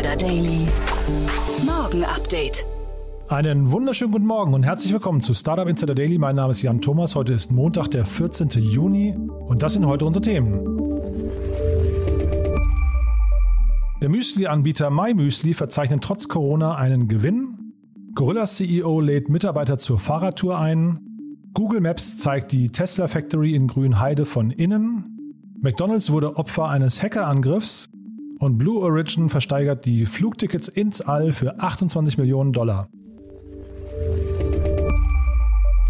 Insider Daily. Morgen Update. Einen wunderschönen guten Morgen und herzlich willkommen zu Startup Insider Daily. Mein Name ist Jan Thomas. Heute ist Montag, der 14. Juni und das sind heute unsere Themen. Der Müsli-Anbieter MyMüsli verzeichnet trotz Corona einen Gewinn. Gorillas CEO lädt Mitarbeiter zur Fahrradtour ein. Google Maps zeigt die Tesla Factory in Grünheide von innen. McDonald's wurde Opfer eines Hackerangriffs und Blue Origin versteigert die Flugtickets ins All für 28 Millionen Dollar.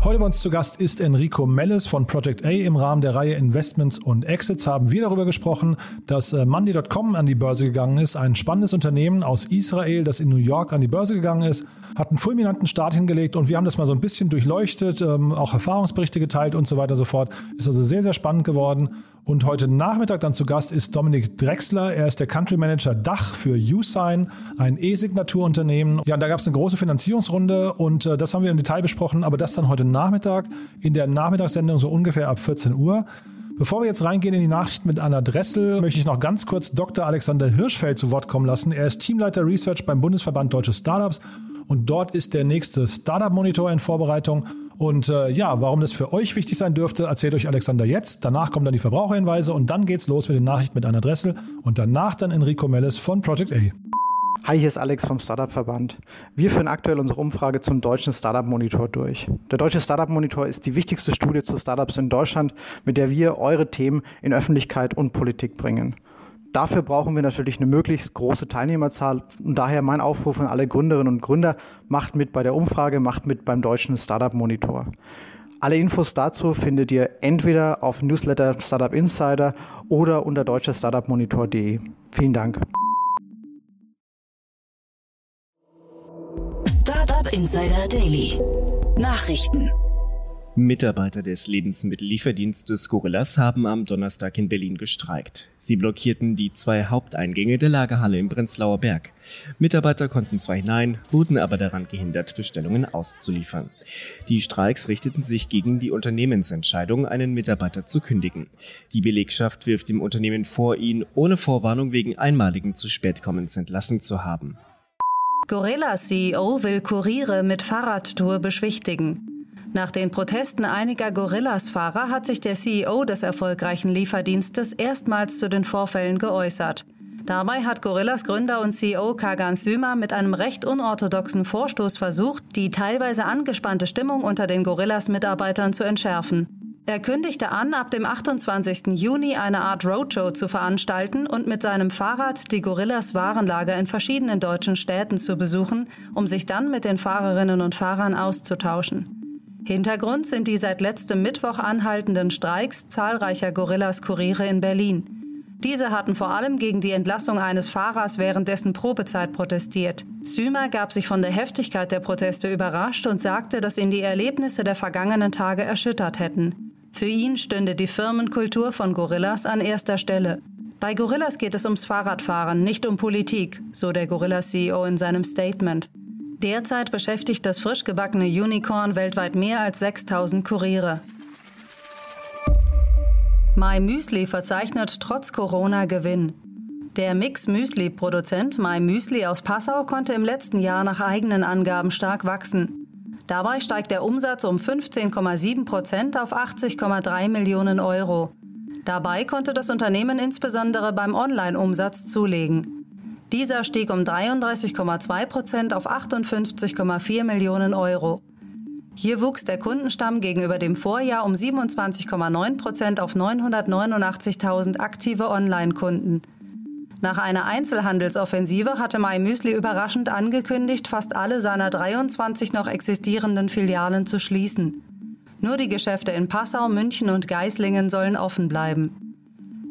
Heute bei uns zu Gast ist Enrico Melles von Project A. Im Rahmen der Reihe Investments und Exits haben wir darüber gesprochen, dass äh, Monday.com an die Börse gegangen ist. Ein spannendes Unternehmen aus Israel, das in New York an die Börse gegangen ist, hat einen fulminanten Start hingelegt und wir haben das mal so ein bisschen durchleuchtet, ähm, auch Erfahrungsberichte geteilt und so weiter und so fort. Ist also sehr, sehr spannend geworden. Und heute Nachmittag dann zu Gast ist Dominik Drexler. Er ist der Country Manager Dach für Usign, ein E-Signaturunternehmen. Ja, und da gab es eine große Finanzierungsrunde und äh, das haben wir im Detail besprochen, aber das dann heute Nachmittag in der Nachmittagssendung so ungefähr ab 14 Uhr. Bevor wir jetzt reingehen in die Nachricht mit Anna Dressel, möchte ich noch ganz kurz Dr. Alexander Hirschfeld zu Wort kommen lassen. Er ist Teamleiter Research beim Bundesverband Deutsche Startups und dort ist der nächste Startup Monitor in Vorbereitung. Und äh, ja, warum das für euch wichtig sein dürfte, erzählt euch Alexander jetzt. Danach kommen dann die Verbraucherhinweise und dann geht's los mit den Nachrichten mit Anna Dressel und danach dann Enrico Melles von Project A. Hi, hier ist Alex vom Startup Verband. Wir führen aktuell unsere Umfrage zum deutschen Startup Monitor durch. Der deutsche Startup Monitor ist die wichtigste Studie zu Startups in Deutschland, mit der wir eure Themen in Öffentlichkeit und Politik bringen. Dafür brauchen wir natürlich eine möglichst große Teilnehmerzahl und daher mein Aufruf an alle Gründerinnen und Gründer, macht mit bei der Umfrage, macht mit beim deutschen Startup Monitor. Alle Infos dazu findet ihr entweder auf Newsletter Startup Insider oder unter deutscherstartupmonitor.de. Vielen Dank. Startup Insider Daily. Nachrichten. Mitarbeiter des Lebensmittellieferdienstes Gorillas haben am Donnerstag in Berlin gestreikt. Sie blockierten die zwei Haupteingänge der Lagerhalle im Prenzlauer Berg. Mitarbeiter konnten zwar hinein, wurden aber daran gehindert, Bestellungen auszuliefern. Die Streiks richteten sich gegen die Unternehmensentscheidung, einen Mitarbeiter zu kündigen. Die Belegschaft wirft dem Unternehmen vor, ihn ohne Vorwarnung wegen einmaligen zu Spätkommens entlassen zu haben. Gorillas CEO will Kuriere mit Fahrradtour beschwichtigen. Nach den Protesten einiger Gorillas-Fahrer hat sich der CEO des erfolgreichen Lieferdienstes erstmals zu den Vorfällen geäußert. Dabei hat Gorillas Gründer und CEO Kagan Sümer mit einem recht unorthodoxen Vorstoß versucht, die teilweise angespannte Stimmung unter den Gorillas-Mitarbeitern zu entschärfen. Er kündigte an, ab dem 28. Juni eine Art Roadshow zu veranstalten und mit seinem Fahrrad die Gorillas Warenlager in verschiedenen deutschen Städten zu besuchen, um sich dann mit den Fahrerinnen und Fahrern auszutauschen. Hintergrund sind die seit letztem Mittwoch anhaltenden Streiks zahlreicher Gorillas-Kuriere in Berlin. Diese hatten vor allem gegen die Entlassung eines Fahrers während dessen Probezeit protestiert. Sümer gab sich von der Heftigkeit der Proteste überrascht und sagte, dass ihn die Erlebnisse der vergangenen Tage erschüttert hätten. Für ihn stünde die Firmenkultur von Gorillas an erster Stelle. Bei Gorillas geht es ums Fahrradfahren, nicht um Politik, so der Gorillas-CEO in seinem Statement. Derzeit beschäftigt das frisch gebackene Unicorn weltweit mehr als 6000 Kuriere. My Müsli verzeichnet trotz Corona Gewinn. Der Mix-Müsli-Produzent My Müsli aus Passau konnte im letzten Jahr nach eigenen Angaben stark wachsen. Dabei steigt der Umsatz um 15,7 Prozent auf 80,3 Millionen Euro. Dabei konnte das Unternehmen insbesondere beim Online-Umsatz zulegen. Dieser stieg um 33,2 Prozent auf 58,4 Millionen Euro. Hier wuchs der Kundenstamm gegenüber dem Vorjahr um 27,9 Prozent auf 989.000 aktive Online-Kunden. Nach einer Einzelhandelsoffensive hatte MyMüsli überraschend angekündigt, fast alle seiner 23 noch existierenden Filialen zu schließen. Nur die Geschäfte in Passau, München und Geislingen sollen offen bleiben.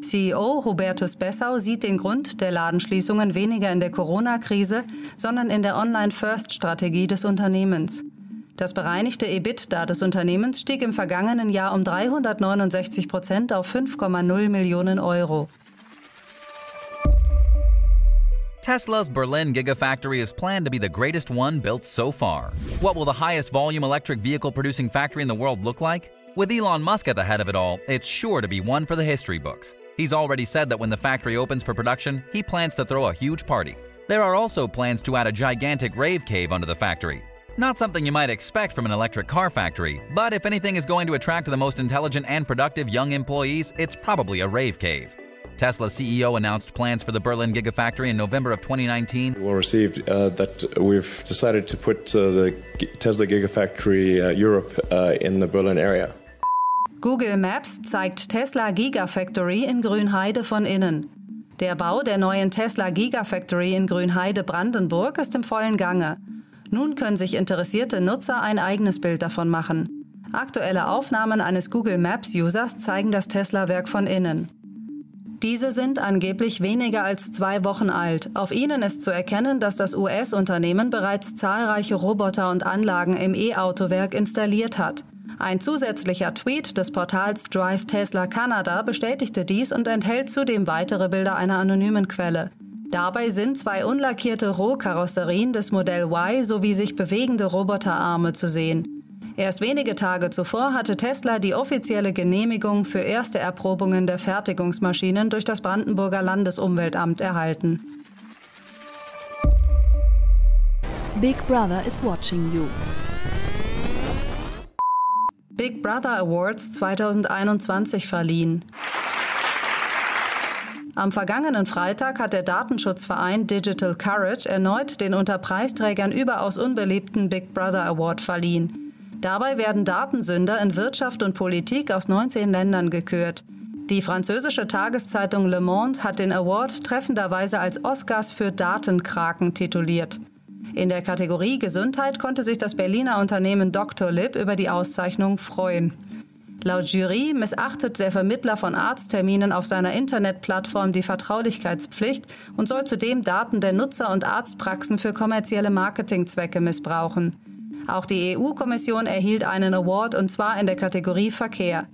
CEO Hubertus Bessau sieht den Grund der Ladenschließungen weniger in der Corona-Krise, sondern in der Online-First-Strategie des Unternehmens. Das bereinigte EBITDA des Unternehmens stieg im vergangenen Jahr um 369 Prozent auf 5,0 Millionen Euro. Tesla's Berlin Gigafactory is planned to be the greatest one built so far. What will the highest volume electric vehicle producing factory in the world look like? With Elon Musk at the head of it all, it's sure to be one for the history books. He's already said that when the factory opens for production, he plans to throw a huge party. There are also plans to add a gigantic rave cave under the factory. Not something you might expect from an electric car factory, but if anything is going to attract the most intelligent and productive young employees, it's probably a rave cave. Tesla CEO announced plans for the Berlin Gigafactory in November of 2019. We received uh, that we've decided to put uh, the Tesla Gigafactory uh, Europe uh, in the Berlin area. Google Maps zeigt Tesla Gigafactory in Grünheide von innen. Der Bau der neuen Tesla Gigafactory in Grünheide Brandenburg ist im vollen Gange. Nun können sich interessierte Nutzer ein eigenes Bild davon machen. Aktuelle Aufnahmen eines Google Maps Users zeigen das Tesla-Werk von innen. Diese sind angeblich weniger als zwei Wochen alt. Auf ihnen ist zu erkennen, dass das US-Unternehmen bereits zahlreiche Roboter und Anlagen im E-Autowerk installiert hat. Ein zusätzlicher Tweet des Portals Drive Tesla Canada bestätigte dies und enthält zudem weitere Bilder einer anonymen Quelle. Dabei sind zwei unlackierte Rohkarosserien des Modell Y sowie sich bewegende Roboterarme zu sehen. Erst wenige Tage zuvor hatte Tesla die offizielle Genehmigung für erste Erprobungen der Fertigungsmaschinen durch das Brandenburger Landesumweltamt erhalten. Big Brother is watching you. Big Brother Awards 2021 verliehen. Am vergangenen Freitag hat der Datenschutzverein Digital Courage erneut den unter Preisträgern überaus unbeliebten Big Brother Award verliehen. Dabei werden Datensünder in Wirtschaft und Politik aus 19 Ländern gekürt. Die französische Tageszeitung Le Monde hat den Award treffenderweise als Oscars für Datenkraken tituliert. In der Kategorie Gesundheit konnte sich das Berliner Unternehmen Dr. Lib über die Auszeichnung freuen. Laut Jury missachtet der Vermittler von Arztterminen auf seiner Internetplattform die Vertraulichkeitspflicht und soll zudem Daten der Nutzer und Arztpraxen für kommerzielle Marketingzwecke missbrauchen. Auch die EU-Kommission erhielt einen Award und zwar in der Kategorie Verkehr.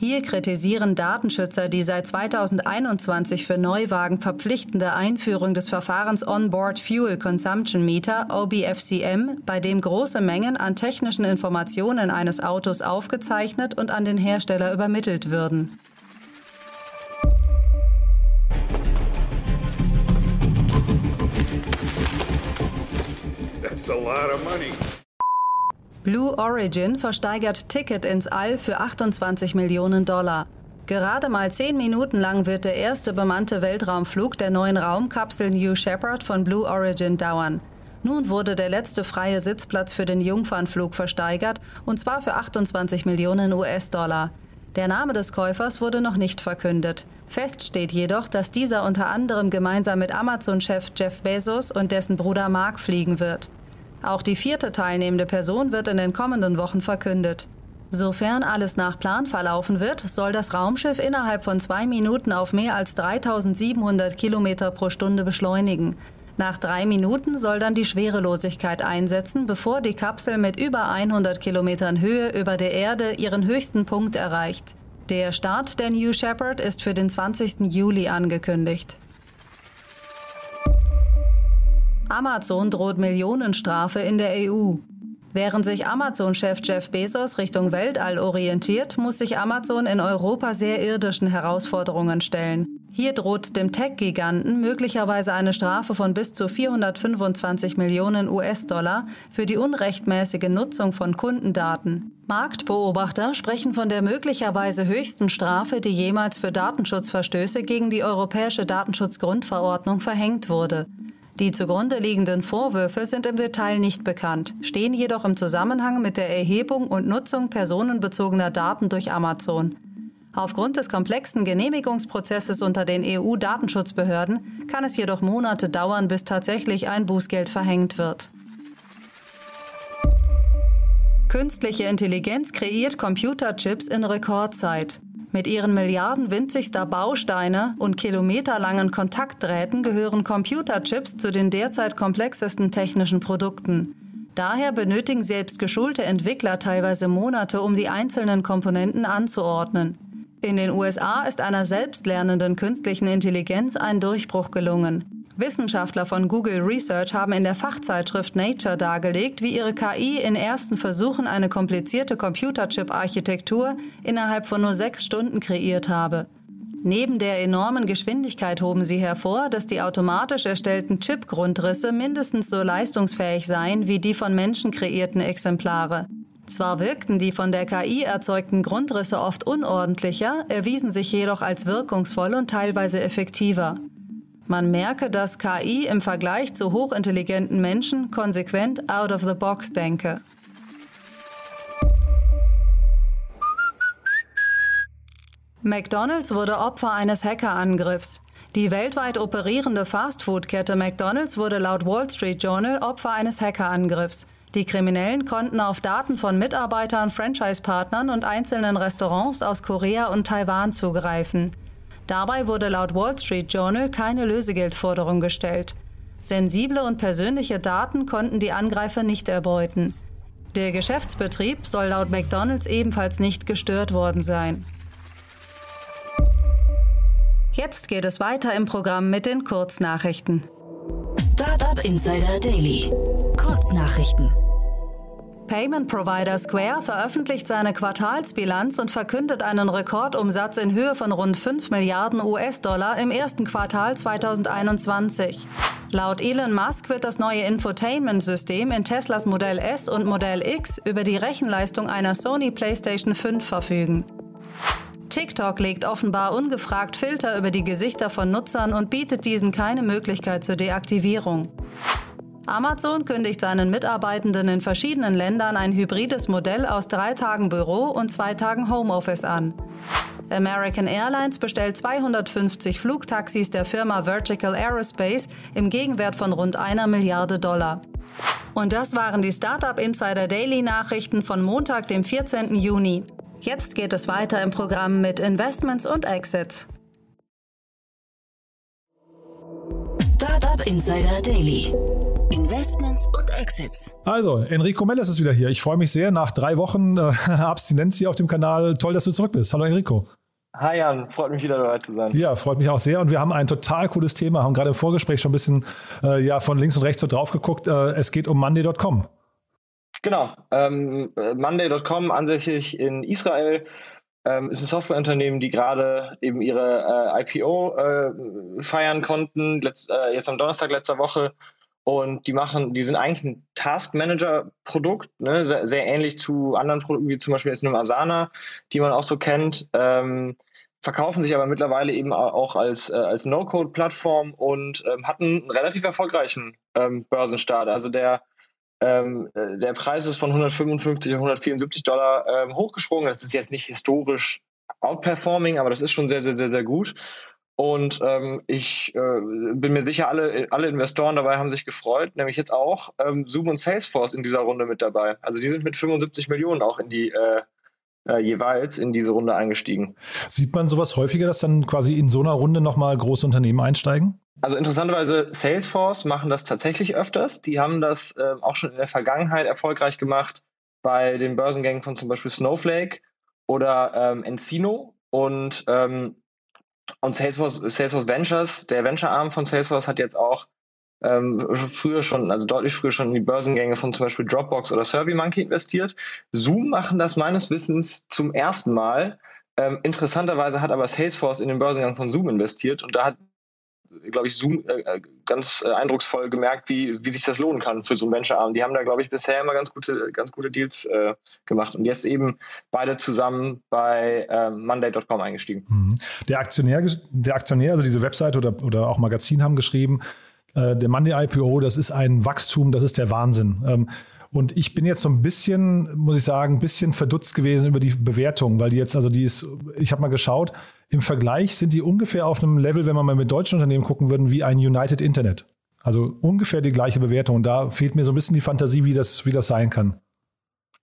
Hier kritisieren Datenschützer die seit 2021 für Neuwagen verpflichtende Einführung des Verfahrens Onboard Fuel Consumption Meter OBFCM, bei dem große Mengen an technischen Informationen eines Autos aufgezeichnet und an den Hersteller übermittelt würden. That's a lot of money. Blue Origin versteigert Ticket ins All für 28 Millionen Dollar. Gerade mal zehn Minuten lang wird der erste bemannte Weltraumflug der neuen Raumkapsel New Shepard von Blue Origin dauern. Nun wurde der letzte freie Sitzplatz für den Jungfernflug versteigert, und zwar für 28 Millionen US-Dollar. Der Name des Käufers wurde noch nicht verkündet. Fest steht jedoch, dass dieser unter anderem gemeinsam mit Amazon-Chef Jeff Bezos und dessen Bruder Mark fliegen wird. Auch die vierte teilnehmende Person wird in den kommenden Wochen verkündet. Sofern alles nach Plan verlaufen wird, soll das Raumschiff innerhalb von zwei Minuten auf mehr als 3700 Kilometer pro Stunde beschleunigen. Nach drei Minuten soll dann die Schwerelosigkeit einsetzen, bevor die Kapsel mit über 100 Kilometern Höhe über der Erde ihren höchsten Punkt erreicht. Der Start der New Shepard ist für den 20. Juli angekündigt. Amazon droht Millionenstrafe in der EU. Während sich Amazon-Chef Jeff Bezos Richtung Weltall orientiert, muss sich Amazon in Europa sehr irdischen Herausforderungen stellen. Hier droht dem Tech-Giganten möglicherweise eine Strafe von bis zu 425 Millionen US-Dollar für die unrechtmäßige Nutzung von Kundendaten. Marktbeobachter sprechen von der möglicherweise höchsten Strafe, die jemals für Datenschutzverstöße gegen die Europäische Datenschutzgrundverordnung verhängt wurde. Die zugrunde liegenden Vorwürfe sind im Detail nicht bekannt, stehen jedoch im Zusammenhang mit der Erhebung und Nutzung personenbezogener Daten durch Amazon. Aufgrund des komplexen Genehmigungsprozesses unter den EU-Datenschutzbehörden kann es jedoch Monate dauern, bis tatsächlich ein Bußgeld verhängt wird. Künstliche Intelligenz kreiert Computerchips in Rekordzeit. Mit ihren Milliarden winzigster Bausteine und kilometerlangen Kontaktdrähten gehören Computerchips zu den derzeit komplexesten technischen Produkten. Daher benötigen selbst geschulte Entwickler teilweise Monate, um die einzelnen Komponenten anzuordnen. In den USA ist einer selbstlernenden künstlichen Intelligenz ein Durchbruch gelungen. Wissenschaftler von Google Research haben in der Fachzeitschrift Nature dargelegt, wie ihre KI in ersten Versuchen eine komplizierte Computerchip-Architektur innerhalb von nur sechs Stunden kreiert habe. Neben der enormen Geschwindigkeit hoben sie hervor, dass die automatisch erstellten Chip-Grundrisse mindestens so leistungsfähig seien wie die von Menschen kreierten Exemplare. Zwar wirkten die von der KI erzeugten Grundrisse oft unordentlicher, erwiesen sich jedoch als wirkungsvoll und teilweise effektiver. Man merke, dass KI im Vergleich zu hochintelligenten Menschen konsequent out of the box denke. McDonald's wurde Opfer eines Hackerangriffs. Die weltweit operierende Fastfood-Kette McDonald's wurde laut Wall Street Journal Opfer eines Hackerangriffs. Die Kriminellen konnten auf Daten von Mitarbeitern, Franchise-Partnern und einzelnen Restaurants aus Korea und Taiwan zugreifen. Dabei wurde laut Wall Street Journal keine Lösegeldforderung gestellt. Sensible und persönliche Daten konnten die Angreifer nicht erbeuten. Der Geschäftsbetrieb soll laut McDonald's ebenfalls nicht gestört worden sein. Jetzt geht es weiter im Programm mit den Kurznachrichten. Startup Insider Daily. Kurznachrichten. Payment Provider Square veröffentlicht seine Quartalsbilanz und verkündet einen Rekordumsatz in Höhe von rund 5 Milliarden US-Dollar im ersten Quartal 2021. Laut Elon Musk wird das neue Infotainment-System in Teslas Modell S und Modell X über die Rechenleistung einer Sony PlayStation 5 verfügen. TikTok legt offenbar ungefragt Filter über die Gesichter von Nutzern und bietet diesen keine Möglichkeit zur Deaktivierung. Amazon kündigt seinen Mitarbeitenden in verschiedenen Ländern ein hybrides Modell aus drei Tagen Büro und zwei Tagen Homeoffice an. American Airlines bestellt 250 Flugtaxis der Firma Vertical Aerospace im Gegenwert von rund einer Milliarde Dollar. Und das waren die Startup Insider Daily Nachrichten von Montag, dem 14. Juni. Jetzt geht es weiter im Programm mit Investments und Exits. Startup Insider Daily. Investments und Exits. Also, Enrico Melles ist wieder hier. Ich freue mich sehr. Nach drei Wochen äh, Abstinenz hier auf dem Kanal. Toll, dass du zurück bist. Hallo Enrico. Hi Jan, freut mich wieder dabei zu sein. Ja, freut mich auch sehr. Und wir haben ein total cooles Thema, haben gerade im Vorgespräch schon ein bisschen äh, ja, von links und rechts so drauf geguckt. Äh, es geht um Monday.com. Genau. Ähm, Monday.com, ansässig in Israel, ähm, ist ein Softwareunternehmen, die gerade eben ihre äh, IPO äh, feiern konnten, letzt, äh, jetzt am Donnerstag letzter Woche. Und die machen, die sind eigentlich ein Task Manager Produkt, ne? sehr, sehr, ähnlich zu anderen Produkten, wie zum Beispiel jetzt einem Asana, die man auch so kennt. Ähm, verkaufen sich aber mittlerweile eben auch als, äh, als No-Code-Plattform und ähm, hatten einen relativ erfolgreichen ähm, Börsenstart. Also der ähm, äh, der Preis ist von 155 auf 174 Dollar ähm, hochgesprungen. Das ist jetzt nicht historisch outperforming, aber das ist schon sehr, sehr, sehr, sehr gut. Und ähm, ich äh, bin mir sicher, alle, alle Investoren dabei haben sich gefreut, nämlich jetzt auch ähm, Zoom und Salesforce in dieser Runde mit dabei. Also die sind mit 75 Millionen auch in die äh, äh, jeweils in diese Runde eingestiegen. Sieht man sowas häufiger, dass dann quasi in so einer Runde nochmal große Unternehmen einsteigen? Also interessanterweise, Salesforce machen das tatsächlich öfters. Die haben das äh, auch schon in der Vergangenheit erfolgreich gemacht bei den Börsengängen von zum Beispiel Snowflake oder ähm, Encino und, ähm, und Salesforce, Salesforce Ventures, der Venture-Arm von Salesforce hat jetzt auch ähm, früher schon, also deutlich früher schon in die Börsengänge von zum Beispiel Dropbox oder SurveyMonkey investiert. Zoom machen das meines Wissens zum ersten Mal. Ähm, interessanterweise hat aber Salesforce in den Börsengang von Zoom investiert und da hat glaube ich, Zoom äh, äh, ganz äh, eindrucksvoll gemerkt, wie, wie sich das lohnen kann für so einen Venture-Arm. Die haben da, glaube ich, bisher immer ganz gute, ganz gute Deals äh, gemacht und jetzt eben beide zusammen bei ähm, Monday.com eingestiegen. Mhm. Der Aktionär, der Aktionär, also diese Webseite oder, oder auch Magazin haben geschrieben, äh, der Monday IPO, das ist ein Wachstum, das ist der Wahnsinn. Ähm, und ich bin jetzt so ein bisschen, muss ich sagen, ein bisschen verdutzt gewesen über die Bewertung, weil die jetzt, also die ist, ich habe mal geschaut, im Vergleich sind die ungefähr auf einem Level, wenn man mal mit deutschen Unternehmen gucken würden, wie ein United Internet. Also ungefähr die gleiche Bewertung. Und da fehlt mir so ein bisschen die Fantasie, wie das, wie das sein kann.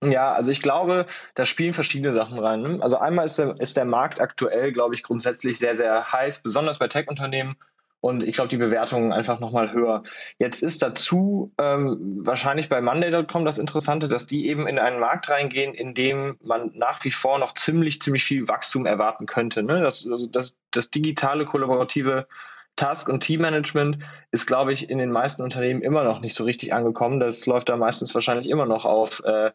Ja, also ich glaube, da spielen verschiedene Sachen rein. Ne? Also einmal ist der, ist der Markt aktuell, glaube ich, grundsätzlich sehr, sehr heiß, besonders bei Tech-Unternehmen. Und ich glaube, die Bewertungen einfach nochmal höher. Jetzt ist dazu ähm, wahrscheinlich bei Monday.com das Interessante, dass die eben in einen Markt reingehen, in dem man nach wie vor noch ziemlich, ziemlich viel Wachstum erwarten könnte. Ne? Das, also das, das digitale, kollaborative Task- und Teammanagement ist, glaube ich, in den meisten Unternehmen immer noch nicht so richtig angekommen. Das läuft da meistens wahrscheinlich immer noch auf äh,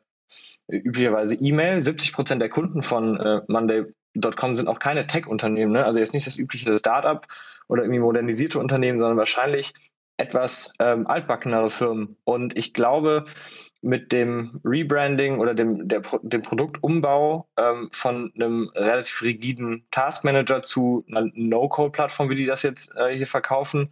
üblicherweise E-Mail. 70 Prozent der Kunden von äh, Monday Monday.com sind auch keine Tech-Unternehmen, ne? also jetzt nicht das übliche Startup oder irgendwie modernisierte Unternehmen, sondern wahrscheinlich etwas ähm, altbackenere Firmen. Und ich glaube, mit dem Rebranding oder dem, der, dem Produktumbau ähm, von einem relativ rigiden Taskmanager zu einer No-Code-Plattform, wie die das jetzt äh, hier verkaufen,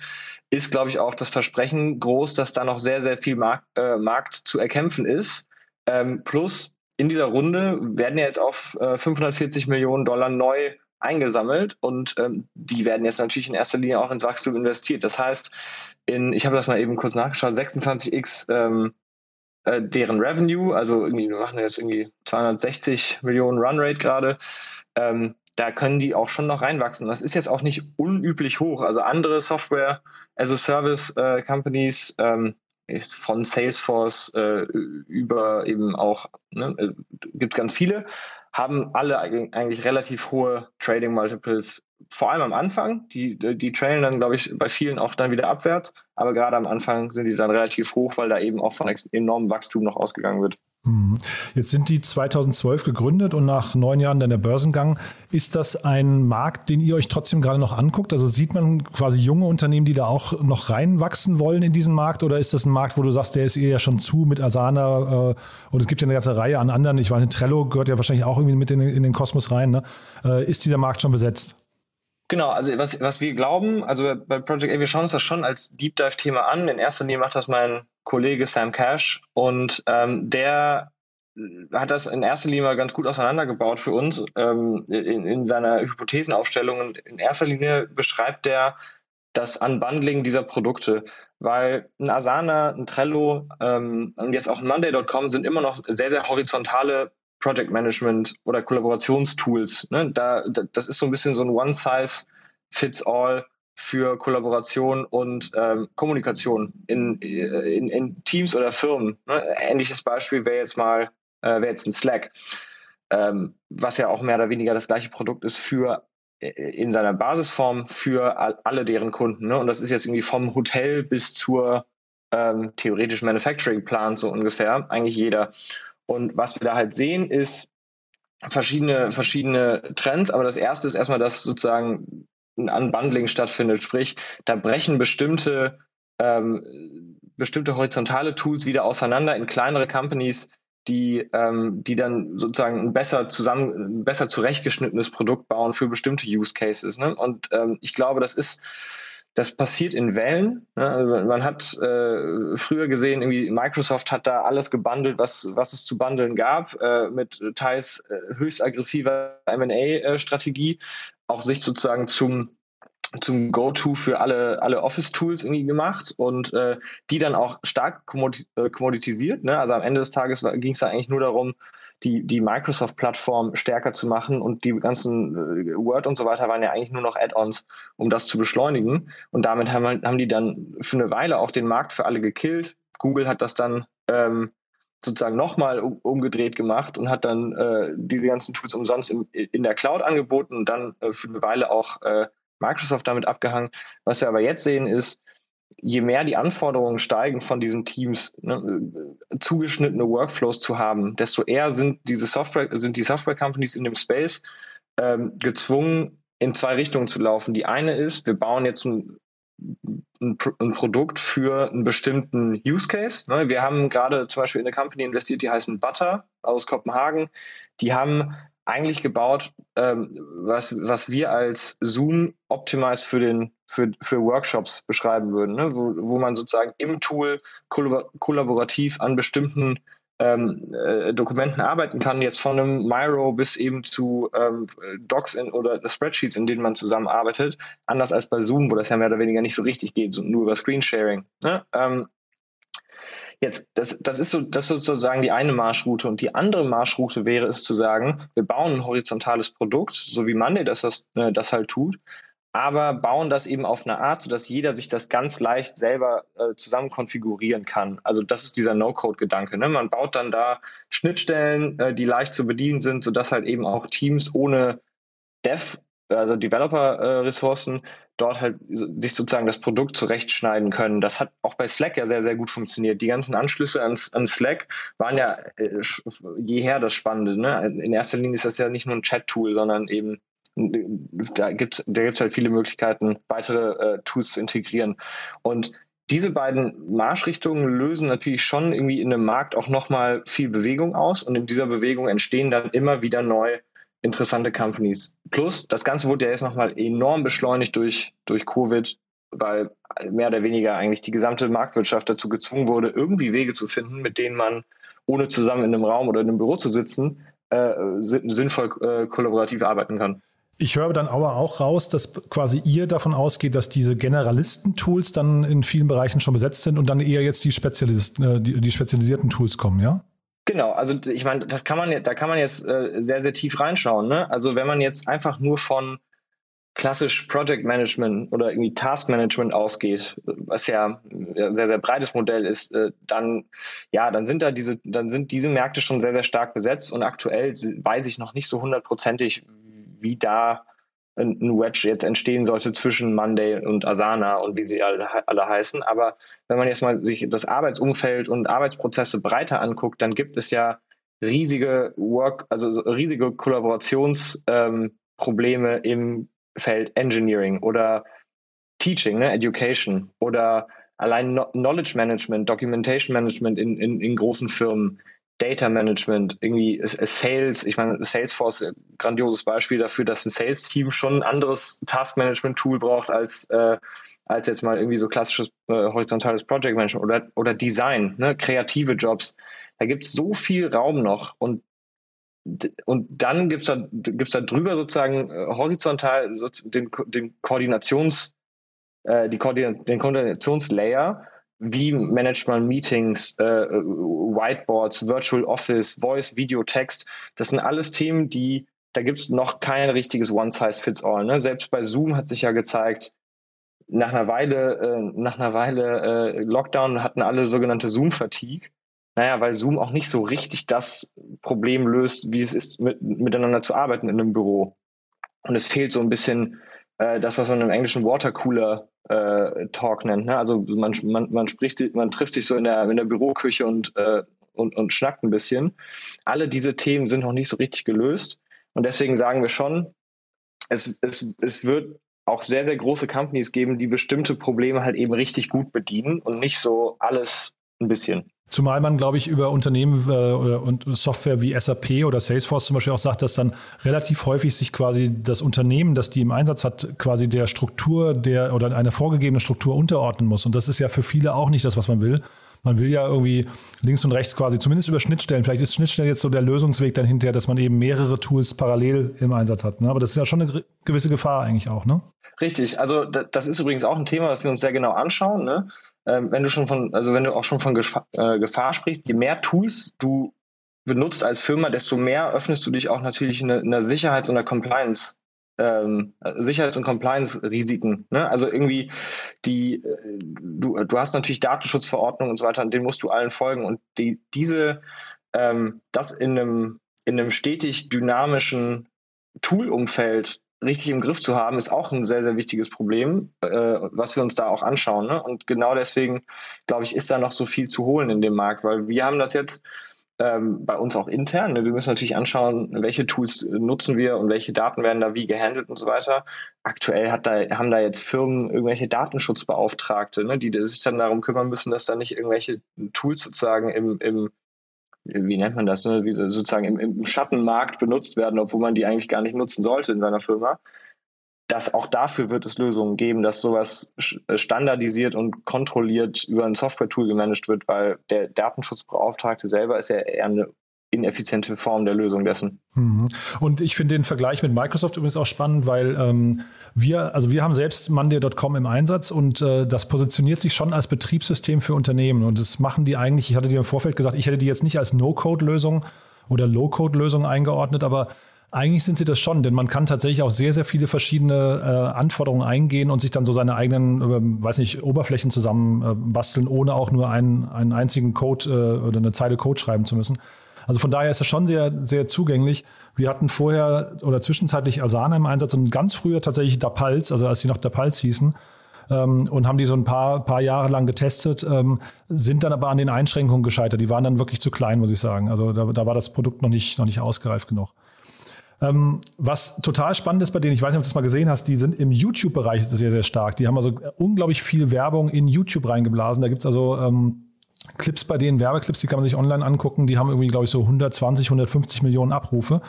ist, glaube ich, auch das Versprechen groß, dass da noch sehr, sehr viel Markt, äh, Markt zu erkämpfen ist. Ähm, plus in dieser Runde werden ja jetzt auf äh, 540 Millionen Dollar neu eingesammelt und ähm, die werden jetzt natürlich in erster Linie auch ins Wachstum investiert. Das heißt, in, ich habe das mal eben kurz nachgeschaut, 26x ähm, äh, deren Revenue, also irgendwie, wir machen jetzt irgendwie 260 Millionen Runrate gerade, ähm, da können die auch schon noch reinwachsen. Das ist jetzt auch nicht unüblich hoch. Also andere Software as a Service äh, Companies ähm, von Salesforce äh, über eben auch, ne, äh, gibt ganz viele, haben alle eigentlich relativ hohe Trading Multiples vor allem am Anfang, die, die trailen dann, glaube ich, bei vielen auch dann wieder abwärts, aber gerade am Anfang sind die dann relativ hoch, weil da eben auch von enormem Wachstum noch ausgegangen wird. Hm. Jetzt sind die 2012 gegründet und nach neun Jahren dann der Börsengang. Ist das ein Markt, den ihr euch trotzdem gerade noch anguckt? Also sieht man quasi junge Unternehmen, die da auch noch reinwachsen wollen in diesen Markt? Oder ist das ein Markt, wo du sagst, der ist eher schon zu mit Asana äh, und es gibt ja eine ganze Reihe an anderen? Ich weiß Trello gehört ja wahrscheinlich auch irgendwie mit in, in den Kosmos rein. Ne? Äh, ist dieser Markt schon besetzt? Genau, also was, was wir glauben, also bei Project A, wir schauen uns das schon als Deep Dive-Thema an. In erster Linie macht das mein Kollege Sam Cash und ähm, der hat das in erster Linie mal ganz gut auseinandergebaut für uns ähm, in, in seiner Hypothesenaufstellung. Und in erster Linie beschreibt der das Unbundling dieser Produkte, weil ein Asana, ein Trello ähm, und jetzt auch ein Monday.com sind immer noch sehr, sehr horizontale Project Management oder Kollaborationstools. Ne? Da, da, das ist so ein bisschen so ein One-Size-Fits-All für Kollaboration und ähm, Kommunikation in, in, in, Teams oder Firmen. Ne? Ähnliches Beispiel wäre jetzt mal äh, wäre jetzt ein Slack, ähm, was ja auch mehr oder weniger das gleiche Produkt ist für äh, in seiner Basisform für alle deren Kunden. Ne? Und das ist jetzt irgendwie vom Hotel bis zur ähm, theoretisch Manufacturing Plant so ungefähr, eigentlich jeder. Und was wir da halt sehen, ist verschiedene, verschiedene Trends. Aber das erste ist erstmal, dass sozusagen ein Unbundling stattfindet. Sprich, da brechen bestimmte, ähm, bestimmte horizontale Tools wieder auseinander in kleinere Companies, die, ähm, die dann sozusagen ein besser zusammen, ein besser zurechtgeschnittenes Produkt bauen für bestimmte Use Cases. Ne? Und ähm, ich glaube, das ist das passiert in Wellen. Ne? Also man hat äh, früher gesehen, irgendwie Microsoft hat da alles gebundelt, was, was es zu bundeln gab, äh, mit teils äh, höchst aggressiver MA-Strategie, auch sich sozusagen zum zum Go-To für alle, alle Office-Tools irgendwie gemacht und äh, die dann auch stark äh, kommoditisiert. Ne? Also am Ende des Tages ging es da eigentlich nur darum, die, die Microsoft-Plattform stärker zu machen und die ganzen äh, Word und so weiter waren ja eigentlich nur noch Add-ons, um das zu beschleunigen. Und damit haben, haben die dann für eine Weile auch den Markt für alle gekillt. Google hat das dann ähm, sozusagen nochmal um, umgedreht gemacht und hat dann äh, diese ganzen Tools umsonst in, in der Cloud angeboten und dann äh, für eine Weile auch äh, Microsoft damit abgehangen. Was wir aber jetzt sehen ist, je mehr die Anforderungen steigen von diesen Teams, ne, zugeschnittene Workflows zu haben, desto eher sind diese Software, sind die Software Companies in dem Space ähm, gezwungen, in zwei Richtungen zu laufen. Die eine ist, wir bauen jetzt ein, ein, ein Produkt für einen bestimmten Use Case. Ne? Wir haben gerade zum Beispiel in eine Company investiert, die heißen Butter aus Kopenhagen. Die haben eigentlich gebaut, ähm, was, was wir als Zoom Optimized für, den, für, für Workshops beschreiben würden, ne? wo, wo man sozusagen im Tool kollaborativ an bestimmten ähm, äh, Dokumenten arbeiten kann, jetzt von einem Miro bis eben zu ähm, Docs in, oder Spreadsheets, in denen man zusammenarbeitet, anders als bei Zoom, wo das ja mehr oder weniger nicht so richtig geht, so nur über Screensharing. Ne? Ähm, Jetzt, das, das, ist so, das ist sozusagen die eine Marschroute. Und die andere Marschroute wäre es zu sagen, wir bauen ein horizontales Produkt, so wie Monday das, das, äh, das halt tut, aber bauen das eben auf eine Art, sodass jeder sich das ganz leicht selber äh, zusammen konfigurieren kann. Also das ist dieser No-Code-Gedanke. Ne? Man baut dann da Schnittstellen, äh, die leicht zu bedienen sind, sodass halt eben auch Teams ohne Dev, also Developer-Ressourcen, dort halt sich sozusagen das Produkt zurechtschneiden können. Das hat auch bei Slack ja sehr, sehr gut funktioniert. Die ganzen Anschlüsse an, an Slack waren ja äh, jeher das Spannende. Ne? In erster Linie ist das ja nicht nur ein Chat-Tool, sondern eben da gibt es da gibt's halt viele Möglichkeiten, weitere äh, Tools zu integrieren. Und diese beiden Marschrichtungen lösen natürlich schon irgendwie in dem Markt auch nochmal viel Bewegung aus und in dieser Bewegung entstehen dann immer wieder neu interessante Companies. Plus, das Ganze wurde ja jetzt nochmal enorm beschleunigt durch, durch Covid, weil mehr oder weniger eigentlich die gesamte Marktwirtschaft dazu gezwungen wurde, irgendwie Wege zu finden, mit denen man, ohne zusammen in einem Raum oder in einem Büro zu sitzen, äh, sinnvoll äh, kollaborativ arbeiten kann. Ich höre dann aber auch raus, dass quasi ihr davon ausgeht, dass diese Generalisten-Tools dann in vielen Bereichen schon besetzt sind und dann eher jetzt die, Spezialist, äh, die, die spezialisierten Tools kommen, ja? Genau, also ich meine, das kann man, da kann man jetzt äh, sehr, sehr tief reinschauen. Ne? Also wenn man jetzt einfach nur von klassisch Project Management oder irgendwie Task Management ausgeht, was ja ein sehr, sehr breites Modell ist, äh, dann, ja, dann sind da diese, dann sind diese Märkte schon sehr, sehr stark besetzt und aktuell weiß ich noch nicht so hundertprozentig, wie da ein Wedge jetzt entstehen sollte zwischen Monday und Asana und wie sie alle, alle heißen. Aber wenn man jetzt mal sich das Arbeitsumfeld und Arbeitsprozesse breiter anguckt, dann gibt es ja riesige Work, also riesige Kollaborationsprobleme ähm, im Feld Engineering oder Teaching, ne, Education oder allein Knowledge Management, Documentation Management in, in, in großen Firmen. Data Management, irgendwie Sales, ich meine, Salesforce, grandioses Beispiel dafür, dass ein Sales-Team schon ein anderes Task-Management-Tool braucht als, äh, als jetzt mal irgendwie so klassisches äh, horizontales Project Management oder, oder Design, ne? kreative Jobs. Da gibt es so viel Raum noch und und dann gibt es da, da drüber sozusagen äh, horizontal den, den Koordinations, äh, die Koordin den Koordinationslayer, wie managt man Meetings, äh, Whiteboards, Virtual Office, Voice, Video, Text. Das sind alles Themen, die, da gibt es noch kein richtiges One-Size-Fits-All. Ne? Selbst bei Zoom hat sich ja gezeigt, nach einer Weile, äh, nach einer Weile äh, Lockdown hatten alle sogenannte Zoom-Fatigue. Naja, weil Zoom auch nicht so richtig das Problem löst, wie es ist, mit, miteinander zu arbeiten in einem Büro. Und es fehlt so ein bisschen äh, das, was man im Englischen Watercooler äh, Talk nennt. Ne? Also man, man, man spricht, man trifft sich so in der, in der Büroküche und, äh, und, und schnackt ein bisschen. Alle diese Themen sind noch nicht so richtig gelöst. Und deswegen sagen wir schon, es, es, es wird auch sehr, sehr große Companies geben, die bestimmte Probleme halt eben richtig gut bedienen und nicht so alles ein bisschen. Zumal man, glaube ich, über Unternehmen äh, und Software wie SAP oder Salesforce zum Beispiel auch sagt, dass dann relativ häufig sich quasi das Unternehmen, das die im Einsatz hat, quasi der Struktur der oder einer vorgegebenen Struktur unterordnen muss. Und das ist ja für viele auch nicht das, was man will. Man will ja irgendwie links und rechts quasi, zumindest über Schnittstellen. Vielleicht ist Schnittstelle jetzt so der Lösungsweg dann hinterher, dass man eben mehrere Tools parallel im Einsatz hat. Ne? Aber das ist ja schon eine gewisse Gefahr eigentlich auch, ne? Richtig, also das ist übrigens auch ein Thema, was wir uns sehr genau anschauen. Ne? Ähm, wenn du schon von, also wenn du auch schon von Gefahr, äh, Gefahr sprichst, je mehr Tools du benutzt als Firma, desto mehr öffnest du dich auch natürlich in einer Sicherheits- und einer Compliance ähm, Sicherheits- und Compliance-Risiken. Ne? Also irgendwie die, äh, du, du hast natürlich Datenschutzverordnungen und so weiter, und denen musst du allen folgen. Und die, diese, ähm, das in einem, in einem stetig dynamischen Tool-Umfeld richtig im Griff zu haben, ist auch ein sehr, sehr wichtiges Problem, äh, was wir uns da auch anschauen. Ne? Und genau deswegen, glaube ich, ist da noch so viel zu holen in dem Markt, weil wir haben das jetzt ähm, bei uns auch intern. Ne? Wir müssen natürlich anschauen, welche Tools nutzen wir und welche Daten werden da wie gehandelt und so weiter. Aktuell hat da, haben da jetzt Firmen irgendwelche Datenschutzbeauftragte, ne? die sich dann darum kümmern müssen, dass da nicht irgendwelche Tools sozusagen im, im wie nennt man das, ne? wie sozusagen im, im Schattenmarkt benutzt werden, obwohl man die eigentlich gar nicht nutzen sollte in seiner Firma. Das, auch dafür wird es Lösungen geben, dass sowas äh, standardisiert und kontrolliert über ein Software-Tool gemanagt wird, weil der Datenschutzbeauftragte selber ist ja eher eine ineffiziente Form der Lösung dessen. Mhm. Und ich finde den Vergleich mit Microsoft übrigens auch spannend, weil ähm, wir, also wir haben selbst Monday.com im Einsatz und äh, das positioniert sich schon als Betriebssystem für Unternehmen. Und das machen die eigentlich, ich hatte dir im Vorfeld gesagt, ich hätte die jetzt nicht als No-Code-Lösung oder Low-Code-Lösung eingeordnet, aber eigentlich sind sie das schon, denn man kann tatsächlich auch sehr, sehr viele verschiedene äh, Anforderungen eingehen und sich dann so seine eigenen, äh, weiß nicht, Oberflächen zusammen äh, ohne auch nur einen, einen einzigen Code äh, oder eine Zeile Code schreiben zu müssen. Also von daher ist es schon sehr, sehr zugänglich. Wir hatten vorher oder zwischenzeitlich Asana im Einsatz und ganz früher tatsächlich Dapals, also als sie noch Dapals hießen ähm, und haben die so ein paar, paar Jahre lang getestet, ähm, sind dann aber an den Einschränkungen gescheitert. Die waren dann wirklich zu klein, muss ich sagen. Also da, da war das Produkt noch nicht, noch nicht ausgereift genug. Ähm, was total spannend ist bei denen, ich weiß nicht, ob du das mal gesehen hast, die sind im YouTube-Bereich sehr, sehr stark. Die haben also unglaublich viel Werbung in YouTube reingeblasen. Da gibt's also Clips bei denen, Werbeclips, die kann man sich online angucken. Die haben irgendwie, glaube ich, so 120, 150 Millionen Abrufe.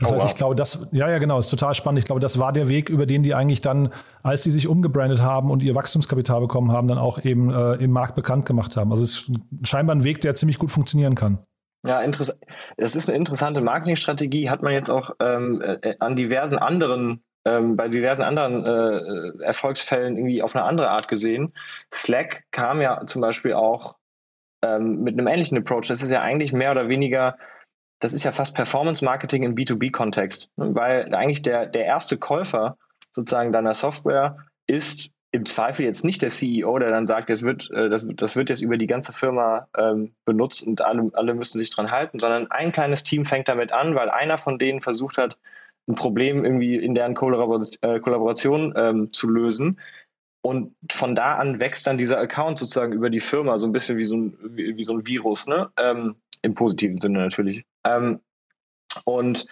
Das oh, heißt, ich glaube, das, ja, ja, genau, ist total spannend. Ich glaube, das war der Weg, über den die eigentlich dann, als die sich umgebrandet haben und ihr Wachstumskapital bekommen haben, dann auch eben äh, im Markt bekannt gemacht haben. Also es ist scheinbar ein Weg, der ziemlich gut funktionieren kann. Ja, interessant. Das ist eine interessante Marketingstrategie, hat man jetzt auch ähm, äh, an diversen anderen, ähm, bei diversen anderen äh, Erfolgsfällen irgendwie auf eine andere Art gesehen. Slack kam ja zum Beispiel auch ähm, mit einem ähnlichen Approach. Das ist ja eigentlich mehr oder weniger das ist ja fast Performance-Marketing im B2B-Kontext, ne? weil eigentlich der, der erste Käufer sozusagen deiner Software ist im Zweifel jetzt nicht der CEO, der dann sagt, das wird, äh, das, das wird jetzt über die ganze Firma ähm, benutzt und alle, alle müssen sich dran halten, sondern ein kleines Team fängt damit an, weil einer von denen versucht hat, ein Problem irgendwie in deren Kollaboration, äh, Kollaboration ähm, zu lösen. Und von da an wächst dann dieser Account sozusagen über die Firma, so ein bisschen wie so ein, wie, wie so ein Virus. Ne? Ähm, im positiven Sinne natürlich. Ähm, und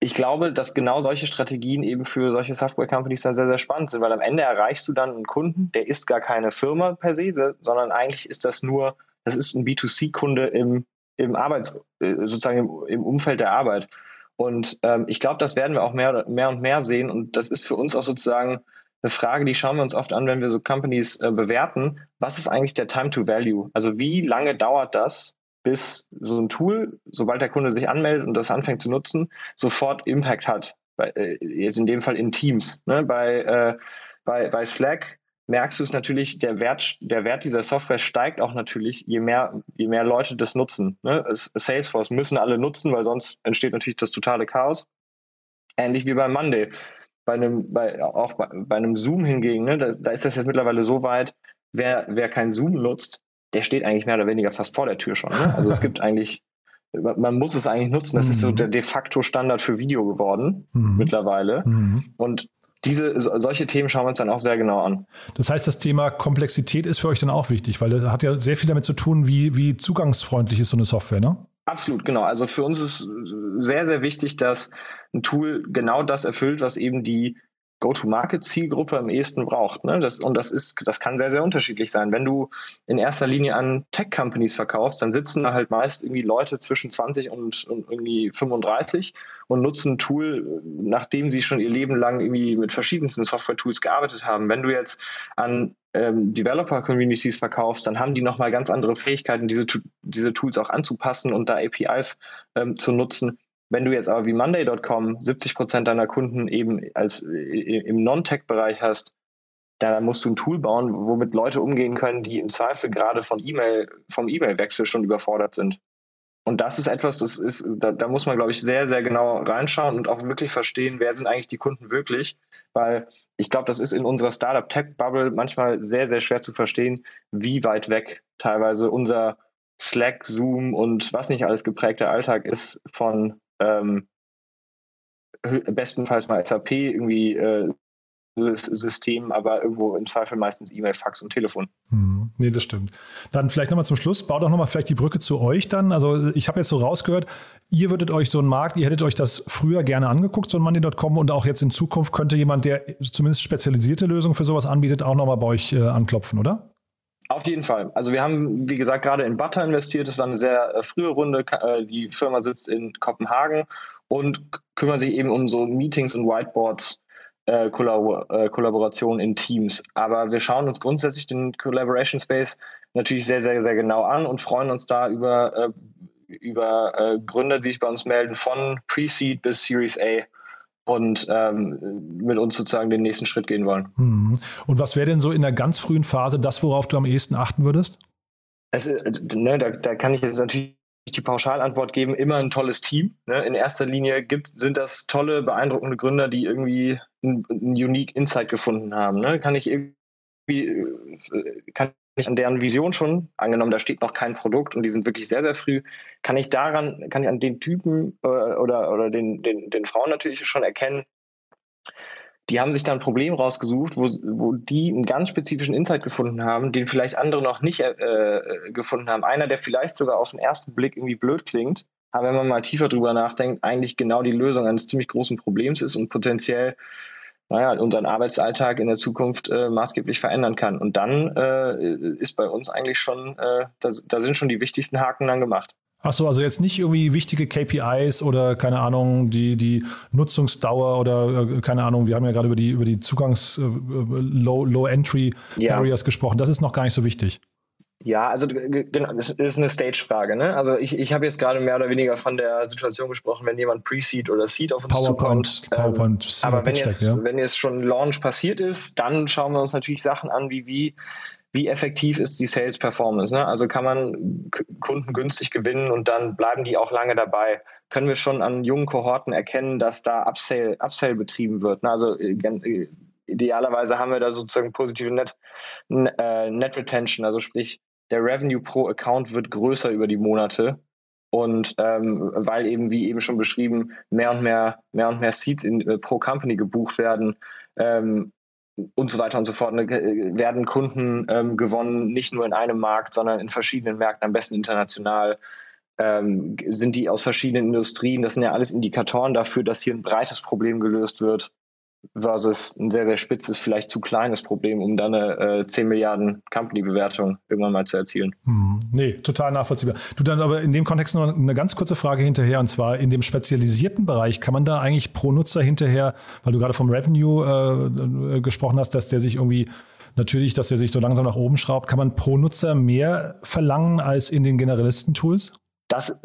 ich glaube, dass genau solche Strategien eben für solche Software-Companies dann sehr, sehr spannend sind, weil am Ende erreichst du dann einen Kunden, der ist gar keine Firma per se, sondern eigentlich ist das nur, das ist ein B2C-Kunde im, im Arbeits, äh, sozusagen im, im Umfeld der Arbeit. Und ähm, ich glaube, das werden wir auch mehr, mehr und mehr sehen. Und das ist für uns auch sozusagen eine Frage, die schauen wir uns oft an, wenn wir so Companies äh, bewerten. Was ist eigentlich der Time to Value? Also wie lange dauert das, bis so ein Tool, sobald der Kunde sich anmeldet und das anfängt zu nutzen, sofort Impact hat. Bei, äh, jetzt in dem Fall in Teams. Ne? Bei, äh, bei, bei Slack merkst du es natürlich, der Wert, der Wert dieser Software steigt auch natürlich, je mehr, je mehr Leute das nutzen. Ne? Salesforce müssen alle nutzen, weil sonst entsteht natürlich das totale Chaos. Ähnlich wie bei Monday. Bei einem, bei, auch bei, bei einem Zoom hingegen, ne? da, da ist das jetzt mittlerweile so weit, wer, wer kein Zoom nutzt, der steht eigentlich mehr oder weniger fast vor der Tür schon. Ne? Also es gibt eigentlich, man muss es eigentlich nutzen. Das mhm. ist so mhm. der de facto Standard für Video geworden mhm. mittlerweile. Mhm. Und diese, solche Themen schauen wir uns dann auch sehr genau an. Das heißt, das Thema Komplexität ist für euch dann auch wichtig, weil das hat ja sehr viel damit zu tun, wie, wie zugangsfreundlich ist so eine Software, ne? Absolut, genau. Also für uns ist sehr, sehr wichtig, dass ein Tool genau das erfüllt, was eben die Go-to-Market-Zielgruppe am ehesten braucht. Ne? Das, und das ist, das kann sehr, sehr unterschiedlich sein. Wenn du in erster Linie an Tech-Companies verkaufst, dann sitzen da halt meist irgendwie Leute zwischen 20 und, und irgendwie 35 und nutzen ein Tool, nachdem sie schon ihr Leben lang irgendwie mit verschiedensten Software-Tools gearbeitet haben. Wenn du jetzt an ähm, Developer-Communities verkaufst, dann haben die nochmal ganz andere Fähigkeiten, diese, diese Tools auch anzupassen und da APIs ähm, zu nutzen wenn du jetzt aber wie Monday.com 70 Prozent deiner Kunden eben als im Non-Tech-Bereich hast, dann musst du ein Tool bauen, womit Leute umgehen können, die im Zweifel gerade von E-Mail, vom E-Mail-Wechsel schon überfordert sind. Und das ist etwas, das ist, da, da muss man, glaube ich, sehr, sehr genau reinschauen und auch wirklich verstehen, wer sind eigentlich die Kunden wirklich. Weil ich glaube, das ist in unserer Startup-Tech-Bubble manchmal sehr, sehr schwer zu verstehen, wie weit weg teilweise unser Slack, Zoom und was nicht alles geprägter Alltag ist von ähm, bestenfalls mal SAP irgendwie äh, System, aber irgendwo im Zweifel meistens E-Mail, Fax und Telefon. Hm, nee, das stimmt. Dann vielleicht nochmal zum Schluss, baut doch nochmal vielleicht die Brücke zu euch dann. Also ich habe jetzt so rausgehört, ihr würdet euch so einen Markt, ihr hättet euch das früher gerne angeguckt, so ein Money.com und auch jetzt in Zukunft könnte jemand, der zumindest spezialisierte Lösungen für sowas anbietet, auch nochmal bei euch äh, anklopfen, oder? Auf jeden Fall. Also wir haben, wie gesagt, gerade in Butter investiert. Das war eine sehr äh, frühe Runde. Äh, die Firma sitzt in Kopenhagen und kümmert sich eben um so Meetings und Whiteboards, äh, Kollabor äh, Kollaboration in Teams. Aber wir schauen uns grundsätzlich den Collaboration Space natürlich sehr, sehr, sehr genau an und freuen uns da über, äh, über äh, Gründer, die sich bei uns melden, von Pre-Seed bis Series A und ähm, mit uns sozusagen den nächsten Schritt gehen wollen. Mhm. Und was wäre denn so in der ganz frühen Phase das, worauf du am ehesten achten würdest? Es, äh, ne, da, da kann ich jetzt natürlich die Pauschalantwort geben, immer ein tolles Team. Ne? In erster Linie gibt, sind das tolle, beeindruckende Gründer, die irgendwie einen, einen unique Insight gefunden haben. Ne? Kann ich irgendwie, äh, kann ich an deren Vision schon, angenommen, da steht noch kein Produkt und die sind wirklich sehr, sehr früh, kann ich daran, kann ich an den Typen äh, oder, oder den, den, den Frauen natürlich schon erkennen, die haben sich da ein Problem rausgesucht, wo, wo die einen ganz spezifischen Insight gefunden haben, den vielleicht andere noch nicht äh, äh, gefunden haben. Einer, der vielleicht sogar auf den ersten Blick irgendwie blöd klingt, aber wenn man mal tiefer drüber nachdenkt, eigentlich genau die Lösung eines ziemlich großen Problems ist und potenziell naja, unseren Arbeitsalltag in der Zukunft äh, maßgeblich verändern kann. Und dann äh, ist bei uns eigentlich schon, äh, da, da sind schon die wichtigsten Haken dann gemacht. Achso, also jetzt nicht irgendwie wichtige KPIs oder keine Ahnung, die, die Nutzungsdauer oder äh, keine Ahnung, wir haben ja gerade über die, über die Zugangs- äh, Entry ja. Barriers gesprochen. Das ist noch gar nicht so wichtig. Ja, also genau, das ist eine Stage-Frage. Ne? Also ich, ich habe jetzt gerade mehr oder weniger von der Situation gesprochen, wenn jemand Pre-Seed oder Seed auf uns PowerPoint, zukommt. PowerPoint, ähm, aber wenn jetzt, ja. wenn jetzt schon Launch passiert ist, dann schauen wir uns natürlich Sachen an, wie wie wie effektiv ist die Sales Performance? Ne? Also kann man Kunden günstig gewinnen und dann bleiben die auch lange dabei? Können wir schon an jungen Kohorten erkennen, dass da Upsale, Upsale betrieben wird? Ne? Also äh, äh, idealerweise haben wir da sozusagen positive Net, äh, Net Retention, also sprich der Revenue pro Account wird größer über die Monate. Und ähm, weil eben, wie eben schon beschrieben, mehr und mehr, mehr und mehr Seats in, äh, pro Company gebucht werden, ähm, und so weiter und so fort, ne, werden Kunden ähm, gewonnen, nicht nur in einem Markt, sondern in verschiedenen Märkten, am besten international. Ähm, sind die aus verschiedenen Industrien. Das sind ja alles Indikatoren dafür, dass hier ein breites Problem gelöst wird versus ein sehr, sehr spitzes, vielleicht zu kleines Problem, um dann eine äh, 10 Milliarden Company-Bewertung irgendwann mal zu erzielen. Hm, nee, total nachvollziehbar. Du dann aber in dem Kontext noch eine ganz kurze Frage hinterher und zwar in dem spezialisierten Bereich kann man da eigentlich pro Nutzer hinterher, weil du gerade vom Revenue äh, äh gesprochen hast, dass der sich irgendwie natürlich, dass der sich so langsam nach oben schraubt, kann man pro Nutzer mehr verlangen als in den Generalisten-Tools? Das,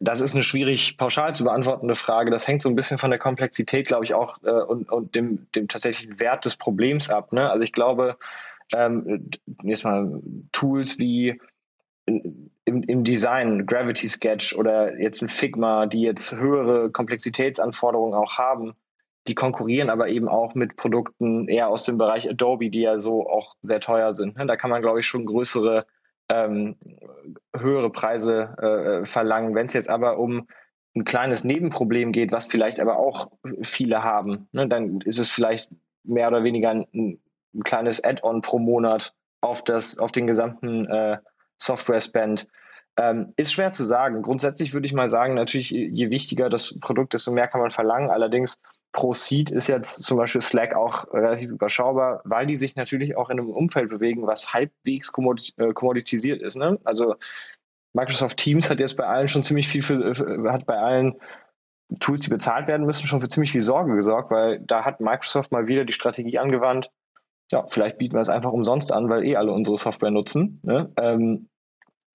das ist eine schwierig pauschal zu beantwortende Frage. Das hängt so ein bisschen von der Komplexität, glaube ich, auch äh, und, und dem, dem tatsächlichen Wert des Problems ab. Ne? Also ich glaube, ähm, jetzt mal Tools wie im, im Design, Gravity Sketch oder jetzt ein Figma, die jetzt höhere Komplexitätsanforderungen auch haben, die konkurrieren aber eben auch mit Produkten eher aus dem Bereich Adobe, die ja so auch sehr teuer sind. Ne? Da kann man, glaube ich, schon größere ähm, höhere Preise äh, verlangen. Wenn es jetzt aber um ein kleines Nebenproblem geht, was vielleicht aber auch viele haben, ne, dann ist es vielleicht mehr oder weniger ein, ein kleines Add-on pro Monat auf, das, auf den gesamten äh, Software-Spend. Ähm, ist schwer zu sagen. Grundsätzlich würde ich mal sagen, natürlich, je wichtiger das Produkt, desto mehr kann man verlangen. Allerdings pro Seed ist jetzt zum Beispiel Slack auch relativ überschaubar, weil die sich natürlich auch in einem Umfeld bewegen, was halbwegs äh, kommoditisiert ist. Ne? Also Microsoft Teams hat jetzt bei allen schon ziemlich viel für, hat bei allen Tools, die bezahlt werden müssen, schon für ziemlich viel Sorge gesorgt, weil da hat Microsoft mal wieder die Strategie angewandt, ja, vielleicht bieten wir es einfach umsonst an, weil eh alle unsere Software nutzen. Ne? Ähm,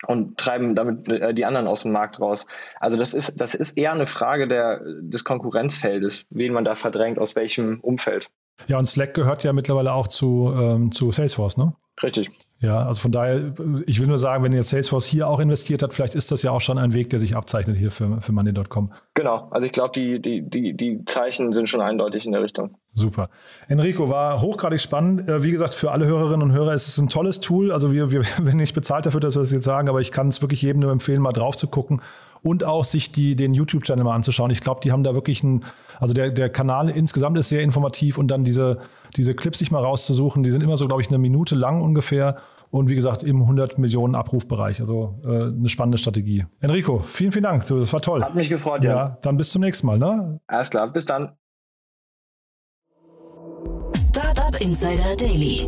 und treiben damit äh, die anderen aus dem Markt raus. Also das ist, das ist eher eine Frage der, des Konkurrenzfeldes, wen man da verdrängt, aus welchem Umfeld. Ja, und Slack gehört ja mittlerweile auch zu, ähm, zu Salesforce, ne? Richtig. Ja, also von daher, ich will nur sagen, wenn jetzt Salesforce hier auch investiert hat, vielleicht ist das ja auch schon ein Weg, der sich abzeichnet hier für, für Money.com. Genau, also ich glaube, die, die, die, die Zeichen sind schon eindeutig in der Richtung. Super. Enrico, war hochgradig spannend. Äh, wie gesagt, für alle Hörerinnen und Hörer ist es ein tolles Tool. Also wir, wir werden nicht bezahlt dafür, dass wir das jetzt sagen, aber ich kann es wirklich jedem nur empfehlen, mal drauf zu gucken und auch sich die, den YouTube-Channel mal anzuschauen. Ich glaube, die haben da wirklich ein, also der, der Kanal insgesamt ist sehr informativ und dann diese, diese Clips sich mal rauszusuchen, die sind immer so, glaube ich, eine Minute lang ungefähr und wie gesagt im 100 Millionen Abrufbereich. Also äh, eine spannende Strategie. Enrico, vielen, vielen Dank. Das war toll. Hat mich gefreut, ja. ja. Dann bis zum nächsten Mal. Ne? Alles klar, bis dann. Startup Insider Daily.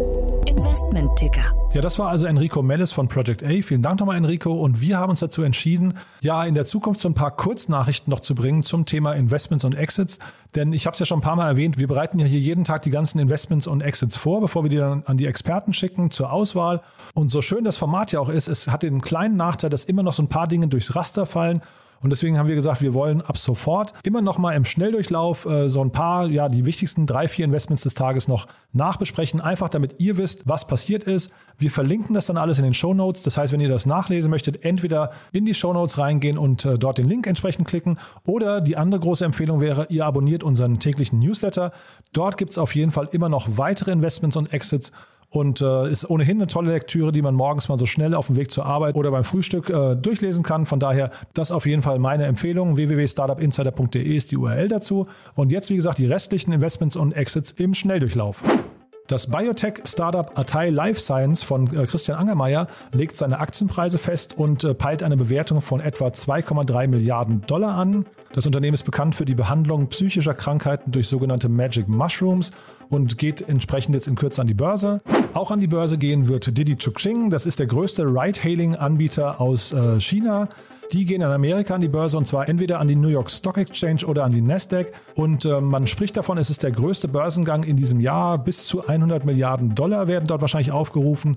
Investment-Ticker. Ja, das war also Enrico Mellis von Project A. Vielen Dank nochmal, Enrico. Und wir haben uns dazu entschieden, ja, in der Zukunft so ein paar Kurznachrichten noch zu bringen zum Thema Investments und Exits. Denn ich habe es ja schon ein paar Mal erwähnt, wir bereiten ja hier jeden Tag die ganzen Investments und Exits vor, bevor wir die dann an die Experten schicken zur Auswahl. Und so schön das Format ja auch ist, es hat den kleinen Nachteil, dass immer noch so ein paar Dinge durchs Raster fallen. Und deswegen haben wir gesagt, wir wollen ab sofort immer noch mal im Schnelldurchlauf äh, so ein paar, ja, die wichtigsten drei, vier Investments des Tages noch nachbesprechen. Einfach damit ihr wisst, was passiert ist. Wir verlinken das dann alles in den Show Notes. Das heißt, wenn ihr das nachlesen möchtet, entweder in die Show Notes reingehen und äh, dort den Link entsprechend klicken. Oder die andere große Empfehlung wäre, ihr abonniert unseren täglichen Newsletter. Dort gibt es auf jeden Fall immer noch weitere Investments und Exits und äh, ist ohnehin eine tolle Lektüre, die man morgens mal so schnell auf dem Weg zur Arbeit oder beim Frühstück äh, durchlesen kann. Von daher, das auf jeden Fall meine Empfehlung. www.startupinsider.de ist die URL dazu. Und jetzt, wie gesagt, die restlichen Investments und Exits im Schnelldurchlauf. Das Biotech-Startup Atai Life Science von äh, Christian Angermeier legt seine Aktienpreise fest und äh, peilt eine Bewertung von etwa 2,3 Milliarden Dollar an. Das Unternehmen ist bekannt für die Behandlung psychischer Krankheiten durch sogenannte Magic Mushrooms und geht entsprechend jetzt in Kürze an die Börse. Auch an die Börse gehen wird Didi Chuxing. Das ist der größte Ride-Hailing-Anbieter aus äh, China. Die gehen in Amerika an die Börse und zwar entweder an die New York Stock Exchange oder an die Nasdaq. Und äh, man spricht davon, es ist der größte Börsengang in diesem Jahr. Bis zu 100 Milliarden Dollar werden dort wahrscheinlich aufgerufen.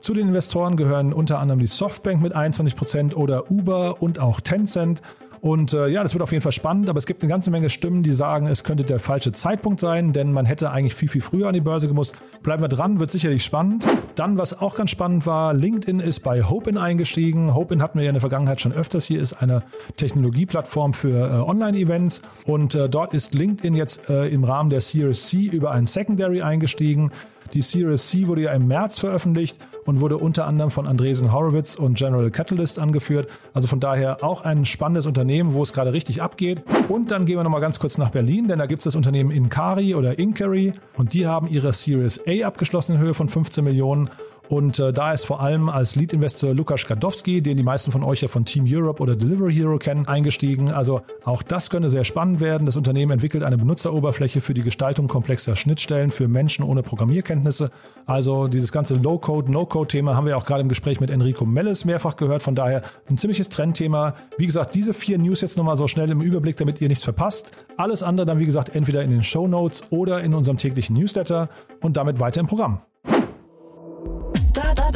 Zu den Investoren gehören unter anderem die Softbank mit 21 Prozent oder Uber und auch Tencent. Und äh, ja, das wird auf jeden Fall spannend, aber es gibt eine ganze Menge Stimmen, die sagen, es könnte der falsche Zeitpunkt sein, denn man hätte eigentlich viel, viel früher an die Börse gemusst. Bleiben wir dran, wird sicherlich spannend. Dann, was auch ganz spannend war, LinkedIn ist bei Hopin eingestiegen. Hopin hatten wir ja in der Vergangenheit schon öfters. Hier ist eine Technologieplattform für äh, Online-Events und äh, dort ist LinkedIn jetzt äh, im Rahmen der Series C über ein Secondary eingestiegen. Die Series C wurde ja im März veröffentlicht und wurde unter anderem von Andresen Horowitz und General Catalyst angeführt. Also von daher auch ein spannendes Unternehmen, wo es gerade richtig abgeht. Und dann gehen wir nochmal ganz kurz nach Berlin, denn da gibt es das Unternehmen Incari oder Incari und die haben ihre Series A abgeschlossen in Höhe von 15 Millionen und äh, da ist vor allem als Lead-Investor Lukas Gadowski, den die meisten von euch ja von Team Europe oder Delivery Hero kennen, eingestiegen. Also auch das könnte sehr spannend werden. Das Unternehmen entwickelt eine Benutzeroberfläche für die Gestaltung komplexer Schnittstellen für Menschen ohne Programmierkenntnisse. Also dieses ganze Low-Code, No-Code-Thema haben wir auch gerade im Gespräch mit Enrico Melles mehrfach gehört. Von daher ein ziemliches Trendthema. Wie gesagt, diese vier News jetzt nochmal so schnell im Überblick, damit ihr nichts verpasst. Alles andere dann, wie gesagt, entweder in den Show Notes oder in unserem täglichen Newsletter und damit weiter im Programm.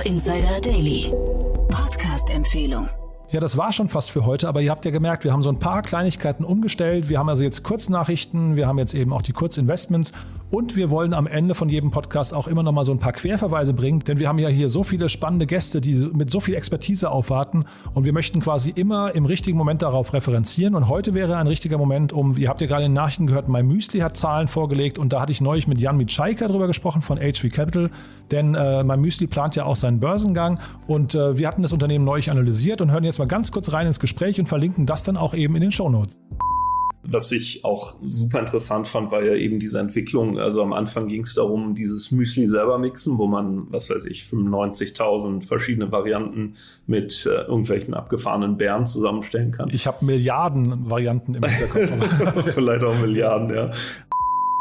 Insider Daily. Podcast-Empfehlung. Ja, das war schon fast für heute, aber ihr habt ja gemerkt, wir haben so ein paar Kleinigkeiten umgestellt. Wir haben also jetzt Kurznachrichten, wir haben jetzt eben auch die Kurzinvestments und wir wollen am Ende von jedem Podcast auch immer noch mal so ein paar Querverweise bringen, denn wir haben ja hier so viele spannende Gäste, die mit so viel Expertise aufwarten und wir möchten quasi immer im richtigen Moment darauf referenzieren. Und heute wäre ein richtiger Moment, um, ihr habt ja gerade in den Nachrichten gehört, mein Müsli hat Zahlen vorgelegt und da hatte ich neulich mit Jan Mitschaika drüber gesprochen von HV Capital, denn äh, mein Müsli plant ja auch seinen Börsengang und äh, wir hatten das Unternehmen neulich analysiert und hören jetzt mal ganz kurz rein ins Gespräch und verlinken das dann auch eben in den Show Notes. Was ich auch super interessant fand, war ja eben diese Entwicklung. Also am Anfang ging es darum, dieses Müsli selber mixen, wo man, was weiß ich, 95.000 verschiedene Varianten mit äh, irgendwelchen abgefahrenen Bären zusammenstellen kann. Ich habe Milliarden Varianten im Hinterkopf. Vielleicht auch Milliarden, ja.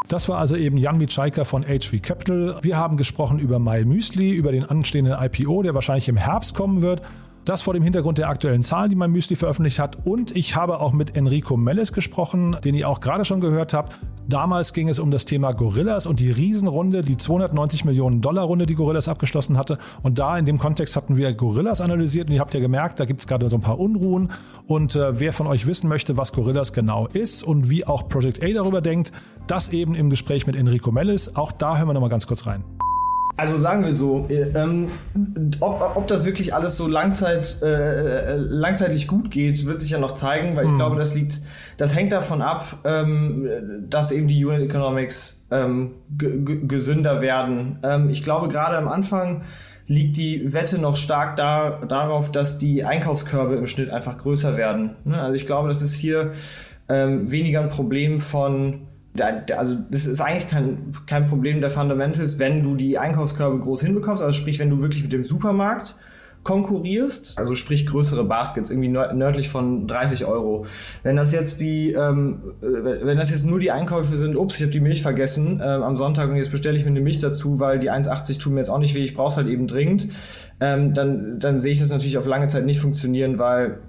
Das war also eben Jan Mitschaika von HV Capital. Wir haben gesprochen über My Müsli, über den anstehenden IPO, der wahrscheinlich im Herbst kommen wird. Das vor dem Hintergrund der aktuellen Zahlen, die mein Müsli veröffentlicht hat. Und ich habe auch mit Enrico Melles gesprochen, den ihr auch gerade schon gehört habt. Damals ging es um das Thema Gorillas und die Riesenrunde, die 290 Millionen Dollar Runde, die Gorillas abgeschlossen hatte. Und da in dem Kontext hatten wir Gorillas analysiert und ihr habt ja gemerkt, da gibt es gerade so ein paar Unruhen. Und äh, wer von euch wissen möchte, was Gorillas genau ist und wie auch Project A darüber denkt, das eben im Gespräch mit Enrico Melles. Auch da hören wir nochmal ganz kurz rein. Also sagen wir so, äh, ähm, ob, ob das wirklich alles so langzeit, äh, langzeitlich gut geht, wird sich ja noch zeigen, weil ich mhm. glaube, das liegt, das hängt davon ab, ähm, dass eben die Unit Economics ähm, gesünder werden. Ähm, ich glaube, gerade am Anfang liegt die Wette noch stark da, darauf, dass die Einkaufskörbe im Schnitt einfach größer werden. Ne? Also ich glaube, das ist hier ähm, weniger ein Problem von also das ist eigentlich kein, kein Problem der Fundamentals, wenn du die Einkaufskörbe groß hinbekommst, also sprich, wenn du wirklich mit dem Supermarkt konkurrierst, also sprich größere Baskets, irgendwie nördlich von 30 Euro. Wenn das jetzt die, ähm, wenn das jetzt nur die Einkäufe sind, ups, ich habe die Milch vergessen ähm, am Sonntag und jetzt bestelle ich mir eine Milch dazu, weil die 1,80 tun mir jetzt auch nicht weh, ich brauche es halt eben dringend, ähm, dann, dann sehe ich das natürlich auf lange Zeit nicht funktionieren, weil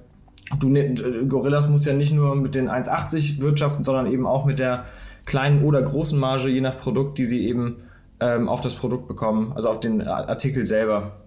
du, ne, Gorillas muss ja nicht nur mit den 1,80 wirtschaften, sondern eben auch mit der kleinen oder großen Marge, je nach Produkt, die sie eben ähm, auf das Produkt bekommen, also auf den Artikel selber.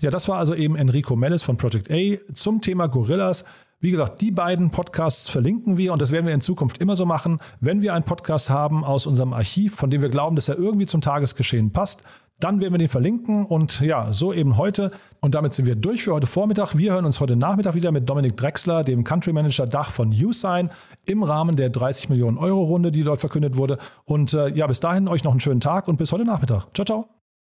Ja, das war also eben Enrico Mellis von Project A zum Thema Gorillas. Wie gesagt, die beiden Podcasts verlinken wir und das werden wir in Zukunft immer so machen. Wenn wir einen Podcast haben aus unserem Archiv, von dem wir glauben, dass er irgendwie zum Tagesgeschehen passt, dann werden wir den verlinken und ja, so eben heute. Und damit sind wir durch für heute Vormittag. Wir hören uns heute Nachmittag wieder mit Dominik Drexler, dem Country Manager Dach von USign, im Rahmen der 30 Millionen Euro Runde, die dort verkündet wurde. Und äh, ja, bis dahin euch noch einen schönen Tag und bis heute Nachmittag. Ciao, ciao.